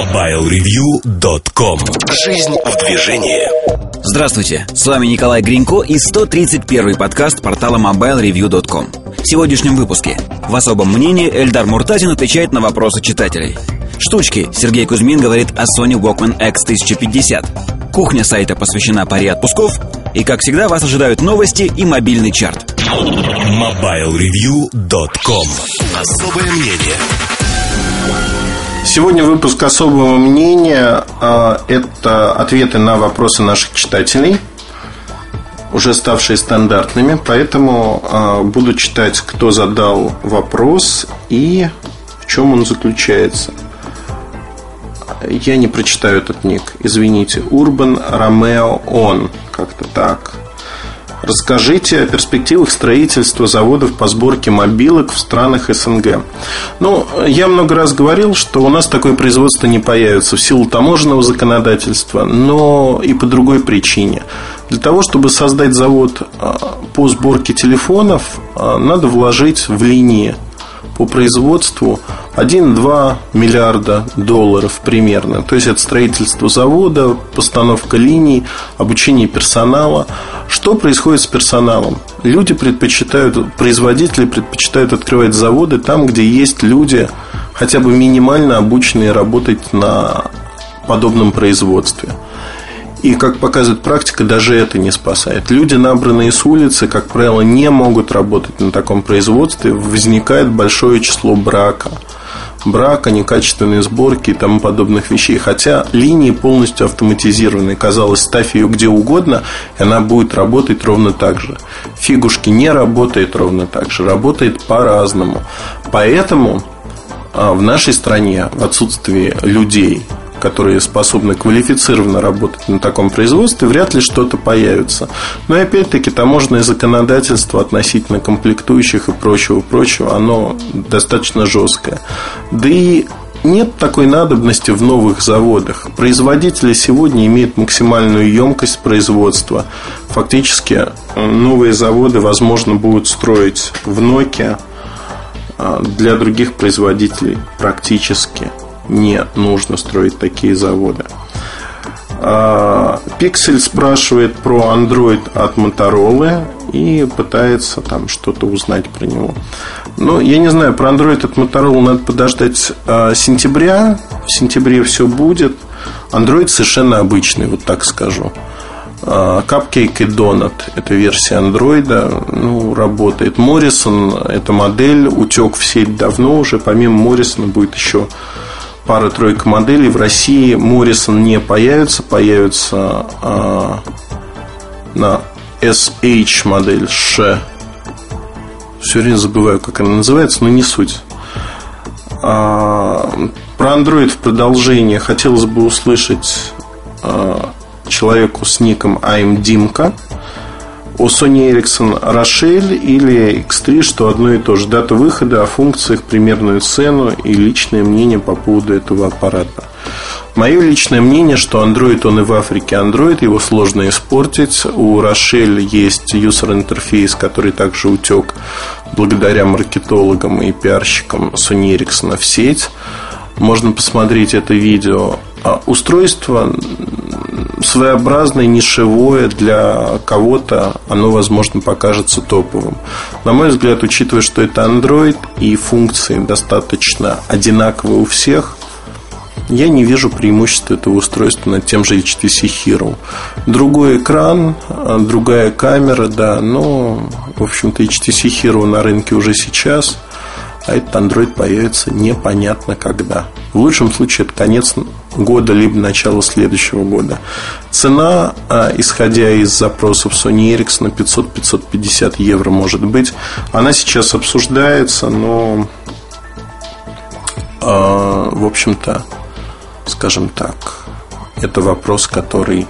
MobileReview.com Жизнь в движении. Здравствуйте, с вами Николай Гринько и 131 подкаст портала MobileReview.com В сегодняшнем выпуске. В особом мнении Эльдар Муртазин отвечает на вопросы читателей. Штучки. Сергей Кузьмин говорит о Sony Walkman X1050 Кухня сайта посвящена паре отпусков. И, как всегда, вас ожидают новости и мобильный чарт. MobileReview.com Особое мнение Сегодня выпуск особого мнения а, – это ответы на вопросы наших читателей, уже ставшие стандартными, поэтому а, буду читать, кто задал вопрос и в чем он заключается. Я не прочитаю этот ник, извините. Урбан Ромео Он, как-то так. Расскажите о перспективах строительства заводов по сборке мобилок в странах СНГ. Ну, я много раз говорил, что у нас такое производство не появится в силу таможенного законодательства, но и по другой причине. Для того, чтобы создать завод а, по сборке телефонов, а, надо вложить в линии по производству 1-2 миллиарда долларов примерно. То есть это строительство завода, постановка линий, обучение персонала. Что происходит с персоналом? Люди предпочитают, производители предпочитают открывать заводы там, где есть люди, хотя бы минимально обученные работать на подобном производстве. И, как показывает практика, даже это не спасает. Люди, набранные с улицы, как правило, не могут работать на таком производстве. Возникает большое число брака. Брака, некачественной сборки и тому подобных вещей. Хотя линии полностью автоматизированы. Казалось, ставь ее где угодно, и она будет работать ровно так же. Фигушки не работает ровно так же. Работает по-разному. Поэтому а, в нашей стране в отсутствии людей, которые способны квалифицированно работать на таком производстве, вряд ли что-то появится. Но опять-таки таможенное законодательство относительно комплектующих и прочего-прочего, оно достаточно жесткое. Да и нет такой надобности в новых заводах. Производители сегодня имеют максимальную емкость производства. Фактически новые заводы, возможно, будут строить в Nokia а, для других производителей практически не нужно строить такие заводы. Пиксель спрашивает про Android от Motorola и пытается там что-то узнать про него. Ну, я не знаю, про Android от Motorola надо подождать а, сентября. В сентябре все будет. Android совершенно обычный, вот так скажу. А, Cupcake и Donut – это версия Android, ну, работает. Morrison – это модель, утек в сеть давно уже. Помимо Morrison будет еще пара-тройка моделей. В России Моррисон не появится, появится э, на SH модель Ш. Все время забываю, как она называется, но не суть. А, про Android в продолжение хотелось бы услышать а, человеку с ником I'm Димка у Sony Ericsson Рошель или X3, что одно и то же. Дата выхода, о функциях, примерную цену и личное мнение по поводу этого аппарата. Мое личное мнение, что Android, он и в Африке Android, его сложно испортить. У Рошель есть юзер интерфейс, который также утек благодаря маркетологам и пиарщикам Sony Ericsson в сеть. Можно посмотреть это видео. А устройство своеобразное, нишевое для кого-то, оно, возможно, покажется топовым. На мой взгляд, учитывая, что это Android и функции достаточно одинаковые у всех, я не вижу преимущества этого устройства над тем же HTC Hero. Другой экран, другая камера, да, но, в общем-то, HTC Hero на рынке уже сейчас – а этот Android появится непонятно когда. В лучшем случае это конец года, либо начало следующего года. Цена, а, исходя из запросов Sony Ericsson, 500-550 евро может быть. Она сейчас обсуждается, но, а, в общем-то, скажем так, это вопрос, который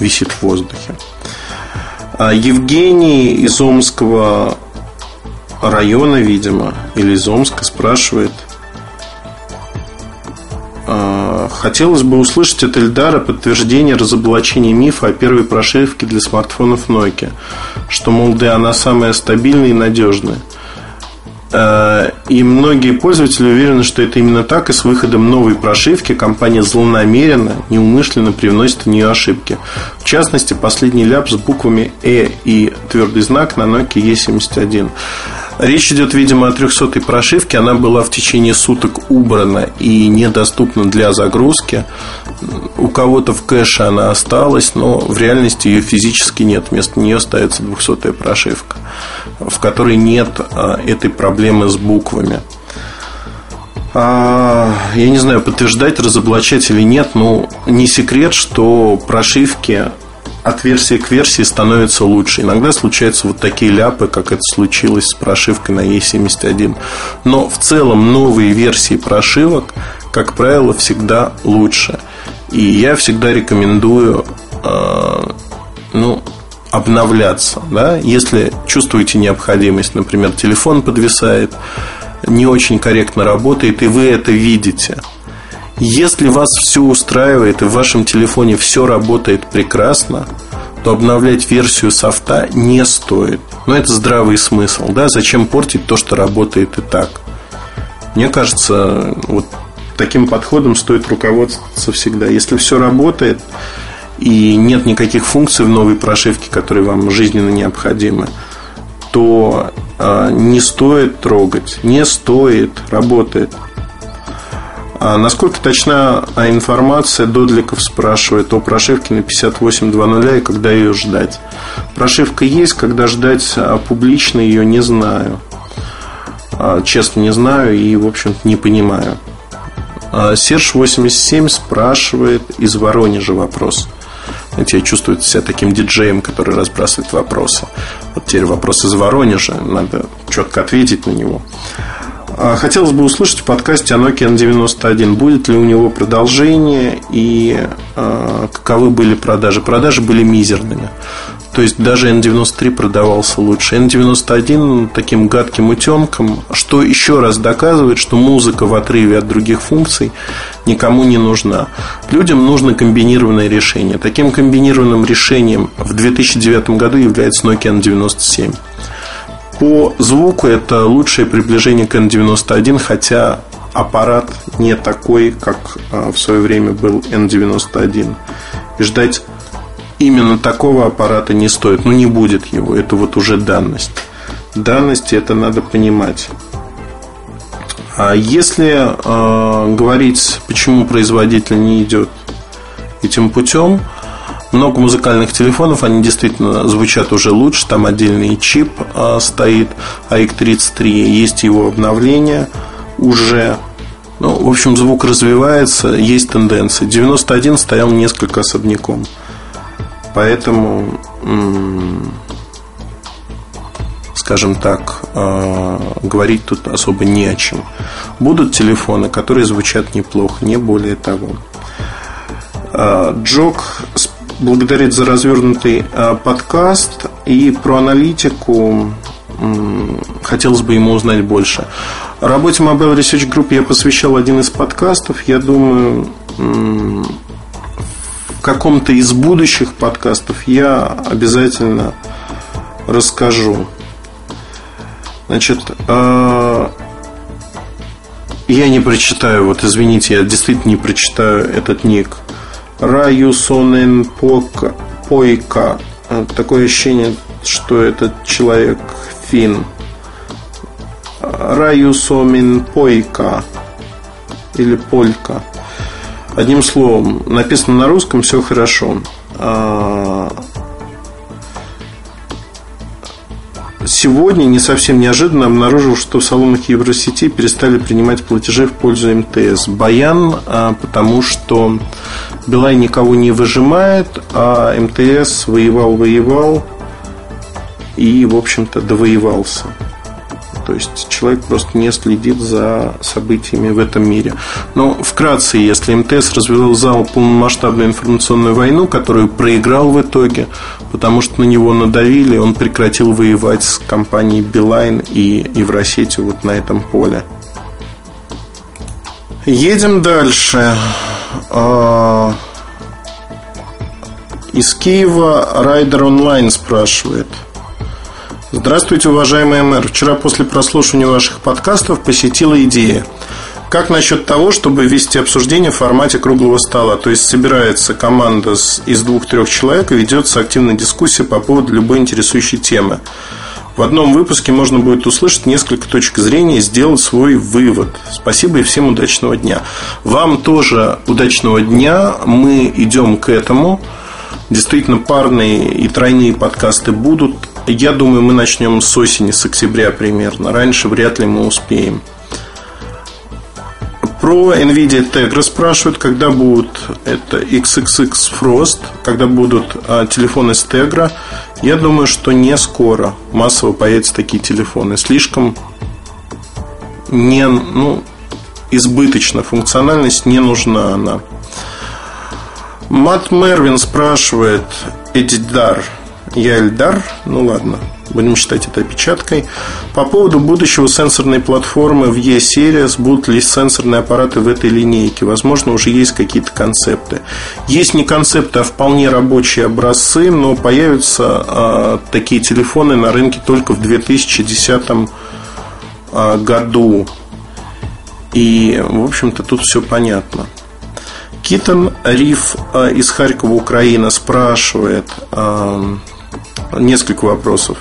висит в воздухе. А, Евгений из Омского района, видимо, или из Омска спрашивает. Хотелось бы услышать от Эльдара подтверждение разоблачения мифа о первой прошивке для смартфонов Nokia, что, мол, да, она самая стабильная и надежная. Э, и многие пользователи уверены, что это именно так, и с выходом новой прошивки компания злонамеренно, неумышленно привносит в нее ошибки. В частности, последний ляп с буквами «э» и твердый знак на Nokia E71. Речь идет, видимо, о 300-й прошивке. Она была в течение суток убрана и недоступна для загрузки. У кого-то в кэше она осталась, но в реальности ее физически нет. Вместо нее ставится 200-я прошивка, в которой нет а, этой проблемы с буквами. А, я не знаю, подтверждать, разоблачать или нет, но не секрет, что прошивки от версии к версии становится лучше. Иногда случаются вот такие ляпы, как это случилось с прошивкой на E71. Но в целом новые версии прошивок, как правило, всегда лучше. И я всегда рекомендую э, ну, обновляться. Да? Если чувствуете необходимость, например, телефон подвисает, не очень корректно работает, и вы это видите – если вас все устраивает и в вашем телефоне все работает прекрасно, то обновлять версию софта не стоит. Но это здравый смысл, да? Зачем портить то, что работает и так? Мне кажется, вот таким подходом стоит руководствоваться всегда. Если все работает и нет никаких функций в новой прошивке, которые вам жизненно необходимы, то э, не стоит трогать, не стоит, работает. А насколько точна информация, Додликов спрашивает о прошивке на 58.2.0 и когда ее ждать. Прошивка есть, когда ждать а публично ее не знаю. А, честно не знаю и, в общем-то, не понимаю. А, Серж 87 спрашивает из Воронежа вопрос. Знаете, я чувствую себя таким диджеем, который разбрасывает вопросы. Вот теперь вопрос из Воронежа, надо четко ответить на него. А, хотелось бы услышать в подкасте о Nokia N91. Будет ли у него продолжение и э, каковы были продажи? Продажи были мизерными. То есть даже N93 продавался лучше. N91 таким гадким утенком, что еще раз доказывает, что музыка в отрыве от других функций никому не нужна. Людям нужно комбинированное решение. Таким комбинированным решением в 2009 году является Nokia N97. По звуку это лучшее приближение к N91, хотя аппарат не такой, как а, в свое время был N91. И ждать именно такого аппарата не стоит. Ну, не будет его. Это вот уже данность. Данности это надо понимать. А если э, говорить, почему производитель не идет этим путем, много музыкальных телефонов, они действительно звучат уже лучше. Там отдельный чип а, стоит, AX33, есть его обновление уже. Ну, в общем, звук развивается, есть тенденции. 91 стоял несколько особняком. Поэтому, скажем так, а, говорить тут особо не о чем. Будут телефоны, которые звучат неплохо, не более того. А, Джок благодарить за развернутый э, подкаст и про аналитику хотелось бы ему узнать больше. Работе Mobile Research Group я посвящал один из подкастов. Я думаю, в каком-то из будущих подкастов я обязательно расскажу. Значит, э, я не прочитаю, вот извините, я действительно не прочитаю этот ник – Раюсонен Пойка. Такое ощущение, что этот человек фин. Раюсомин Пойка. Или Полька. Одним словом, написано на русском, все хорошо. А, сегодня не совсем неожиданно обнаружил, что в салонах Евросети перестали принимать платежи в пользу МТС. Баян, а, потому что Билай никого не выжимает, а МТС воевал-воевал и, в общем-то, довоевался. То есть человек просто не следит за событиями в этом мире. Но вкратце, если МТС развязал полномасштабную информационную войну, которую проиграл в итоге, потому что на него надавили, он прекратил воевать с компанией Билайн и Евросетью вот на этом поле. Едем дальше. А, из Киева Райдер Онлайн спрашивает. Здравствуйте, уважаемый мэр. Вчера после прослушивания ваших подкастов посетила идея. Как насчет того, чтобы вести обсуждение в формате круглого стола? То есть собирается команда из двух-трех человек и ведется активная дискуссия по поводу любой интересующей темы. В одном выпуске можно будет услышать несколько точек зрения и сделать свой вывод. Спасибо и всем удачного дня. Вам тоже удачного дня. Мы идем к этому. Действительно, парные и тройные подкасты будут. Я думаю, мы начнем с осени, с октября примерно. Раньше вряд ли мы успеем. Про NVIDIA Tegra спрашивают, когда будут это XXX Frost, когда будут а, телефоны с Tegra. Я думаю, что не скоро массово появятся такие телефоны. Слишком не, ну, избыточно функциональность не нужна она. Мат Мервин спрашивает Эдидар. Я Эльдар? Ну ладно, будем считать это опечаткой. По поводу будущего сенсорной платформы в E-Series, будут ли сенсорные аппараты в этой линейке? Возможно, уже есть какие-то концепты. Есть не концепты, а вполне рабочие образцы, но появятся а, такие телефоны на рынке только в 2010 а, году. И, в общем-то, тут все понятно. Китон Риф э, из Харькова, Украина спрашивает несколько вопросов.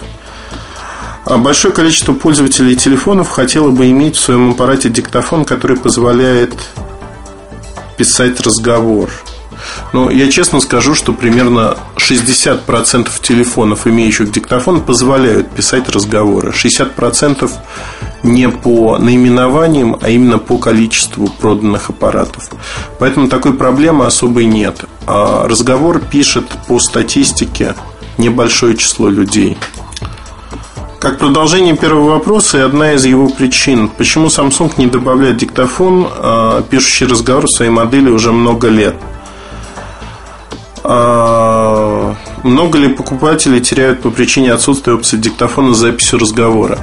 А большое количество пользователей телефонов хотело бы иметь в своем аппарате диктофон, который позволяет писать разговор. Но я честно скажу, что примерно 60% телефонов, имеющих диктофон, позволяют писать разговоры. 60% не по наименованиям, а именно по количеству проданных аппаратов. Поэтому такой проблемы особой нет. А разговор пишет по статистике небольшое число людей. Как продолжение первого вопроса и одна из его причин, почему Samsung не добавляет диктофон, а, пишущий разговор в своей модели уже много лет – а, много ли покупателей теряют по причине отсутствия опции диктофона с записью разговора?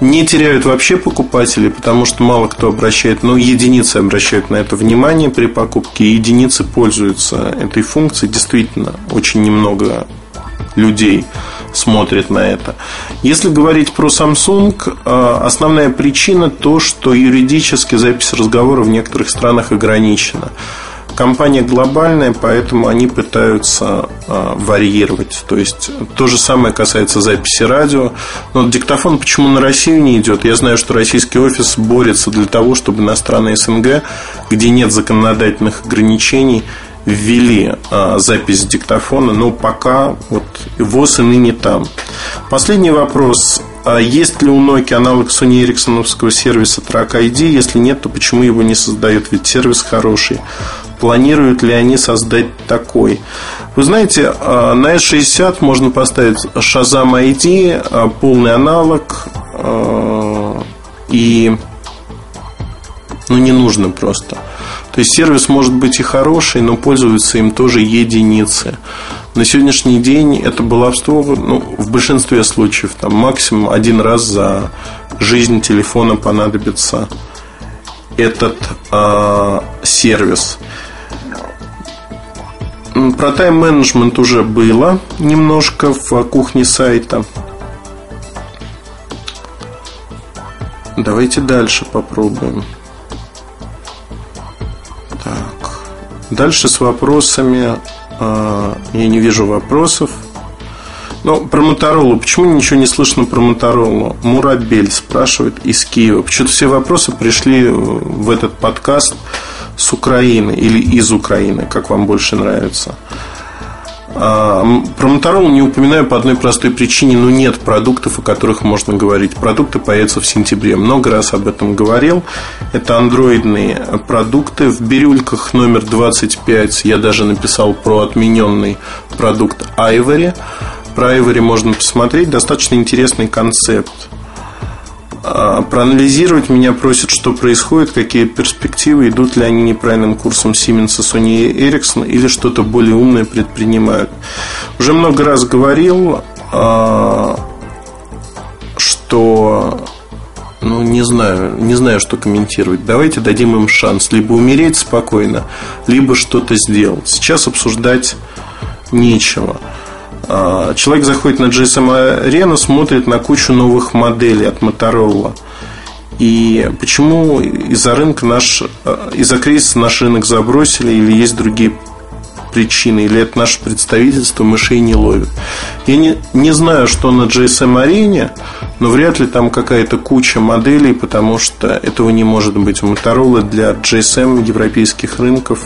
Не теряют вообще покупатели, потому что мало кто обращает, ну, единицы обращают на это внимание при покупке, единицы пользуются этой функцией. Действительно, очень немного людей смотрят на это. Если говорить про Samsung, а, основная причина то, что юридически запись разговора в некоторых странах ограничена. Компания глобальная, поэтому они пытаются э, варьировать. То есть то же самое касается записи радио. Но диктофон почему на Россию не идет? Я знаю, что российский офис борется для того, чтобы иностранные СНГ, где нет законодательных ограничений, ввели а, запись диктофона, но пока вот ВОЗ и ныне там. Последний вопрос. А есть ли у Nokia аналог Sony Ericssonовского сервиса Track ID? Если нет, то почему его не создают? Ведь сервис хороший планируют ли они создать такой. Вы знаете, а, на S60 можно поставить Shazam ID, а, полный аналог, а, и ну, не нужно просто. То есть сервис может быть и хороший, но пользуются им тоже единицы. На сегодняшний день это баловство ну, в большинстве случаев там, максимум один раз за жизнь телефона понадобится этот э, сервис. Про тайм-менеджмент уже было немножко в кухне сайта. Давайте дальше попробуем. Дальше с вопросами. А, я не вижу вопросов. Но про Моторолу. Почему ничего не слышно про Моторолу? Мурабель спрашивает из Киева. Почему-то все вопросы пришли в этот подкаст с Украины или из Украины, как вам больше нравится. А, про Motorola не упоминаю по одной простой причине, но нет продуктов, о которых можно говорить. Продукты появятся в сентябре. Много раз об этом говорил. Это андроидные продукты. В бирюльках номер 25 я даже написал про отмененный продукт Ivory. Про Ivory можно посмотреть. Достаточно интересный концепт. А, проанализировать меня просят, что происходит, какие перспективы, идут ли они неправильным курсом Siemens, Sony и Ericsson или что-то более умное предпринимают. Уже много раз говорил, а, что ну, не знаю, не знаю, что комментировать. Давайте дадим им шанс либо умереть спокойно, либо что-то сделать. Сейчас обсуждать нечего. А, человек заходит на GSM Arena, смотрит на кучу новых моделей от Motorola. И почему из-за рынка наш, а, из-за кризиса наш рынок забросили или есть другие причины, или это наше представительство мышей не ловит. Я не, не знаю, что на GSM арене, но вряд ли там какая-то куча моделей, потому что этого не может быть. У Motorola для GSM европейских рынков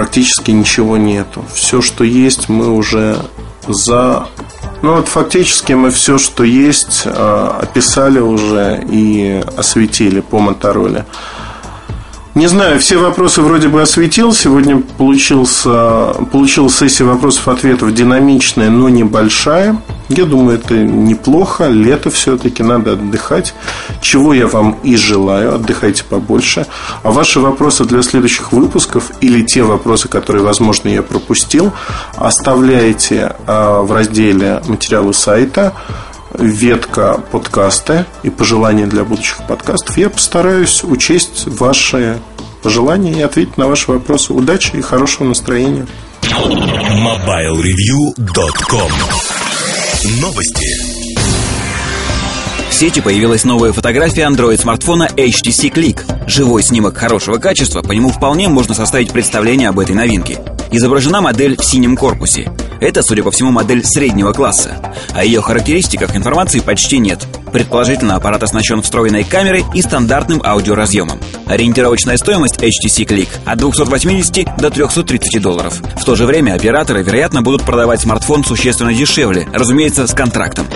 практически ничего нету. Все, что есть, мы уже за... Ну вот фактически мы все, что есть, а, описали уже и осветили по Мотороле. Не знаю, все вопросы вроде бы осветил. Сегодня получился, получилась сессия вопросов-ответов динамичная, но небольшая. Я думаю, это неплохо. Лето все-таки надо отдыхать. Чего я вам и желаю. Отдыхайте побольше. А ваши вопросы для следующих выпусков или те вопросы, которые, возможно, я пропустил, оставляйте а, в разделе материалы сайта ветка подкаста и пожелания для будущих подкастов, я постараюсь учесть ваши пожелания и ответить на ваши вопросы. Удачи и хорошего настроения. MobileReview.com Новости. В сети появилась новая фотография Android-смартфона HTC Click. Живой снимок хорошего качества, по нему вполне можно составить представление об этой новинке. Изображена модель в синем корпусе. Это, судя по всему, модель среднего класса. О ее характеристиках информации почти нет. Предположительно, аппарат оснащен встроенной камерой и стандартным аудиоразъемом. Ориентировочная стоимость HTC Click от 280 до 330 долларов. В то же время операторы, вероятно, будут продавать смартфон существенно дешевле, разумеется, с контрактом.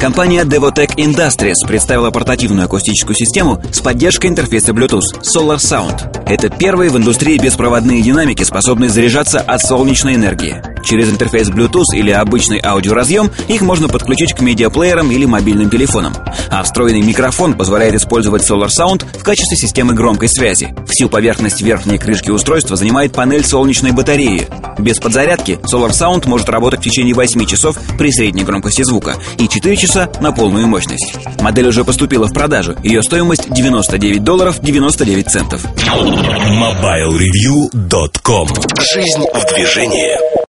Компания Devotech Industries представила портативную акустическую систему с поддержкой интерфейса Bluetooth Solar Sound. Это первые в индустрии беспроводные динамики, способные заряжаться от солнечной энергии. Через интерфейс Bluetooth или обычный аудиоразъем их можно подключить к медиаплеерам или мобильным телефонам. А встроенный микрофон позволяет использовать Solar Sound в качестве системы громкой связи. Всю поверхность верхней крышки устройства занимает панель солнечной батареи. Без подзарядки Solar Sound может работать в течение 8 часов при средней громкости звука и 4 часа часа на полную мощность. Модель уже поступила в продажу. Ее стоимость 99 долларов 99 центов. MobileReview.com Жизнь в движении.